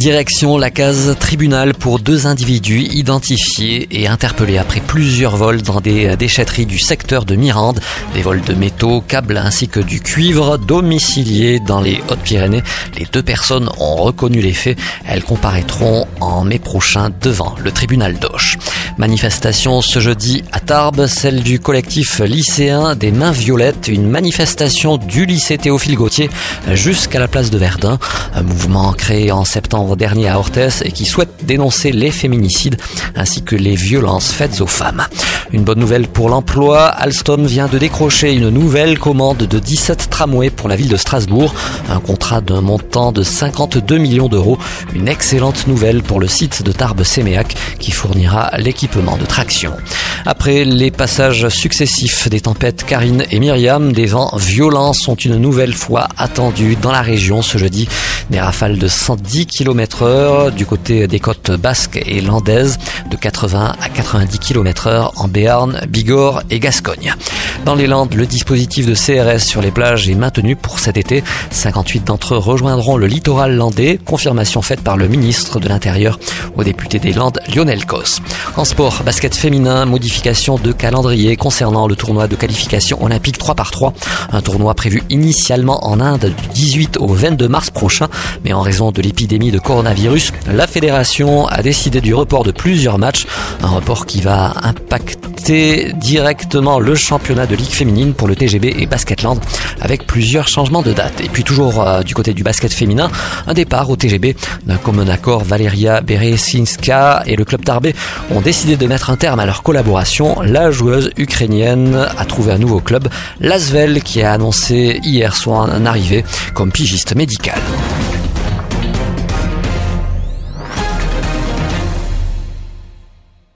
Direction la case tribunal pour deux individus identifiés et interpellés après plusieurs vols dans des déchetteries du secteur de Mirande, des vols de métaux, câbles ainsi que du cuivre domiciliés dans les Hautes-Pyrénées. Les deux personnes ont reconnu les faits. Elles comparaîtront en mai prochain devant le tribunal d'Auch. Manifestation ce jeudi à Tarbes, celle du collectif lycéen des Mains Violettes, une manifestation du lycée Théophile Gauthier jusqu'à la place de Verdun, un mouvement créé en septembre dernier à Orthez et qui souhaite dénoncer les féminicides ainsi que les violences faites aux femmes. Une bonne nouvelle pour l'emploi, Alstom vient de décrocher une nouvelle commande de 17 tramways pour la ville de Strasbourg, un contrat d'un montant de 52 millions d'euros, une excellente nouvelle pour le site de Tarbes-Séméac qui fournira l'équipement de traction. Après les passages successifs des tempêtes Karine et Myriam, des vents violents sont une nouvelle fois attendus dans la région ce jeudi. Des rafales de 110 km heure du côté des côtes basques et landaises, de 80 à 90 km heure en Béarn, Bigorre et Gascogne. Dans les Landes, le dispositif de CRS sur les plages est maintenu pour cet été. 58 d'entre eux rejoindront le littoral landais, confirmation faite par le ministre de l'Intérieur au député des Landes, Lionel Cos. En sport, basket féminin, modification de calendrier concernant le tournoi de qualification olympique 3 par 3 Un tournoi prévu initialement en Inde du 18 au 22 mars prochain, mais en raison de l'épidémie de coronavirus, la fédération a décidé du report de plusieurs matchs, un report qui va impacter directement le championnat de Ligue féminine pour le TGB et Basketland avec plusieurs changements de date. Et puis toujours euh, du côté du basket féminin, un départ au TGB d'un commun accord. Valéria Beresinska et le club Tarbé ont décidé de mettre un terme à leur collaboration. La joueuse ukrainienne a trouvé un nouveau club, l'Asvel, qui a annoncé hier soir un arrivée comme pigiste médical.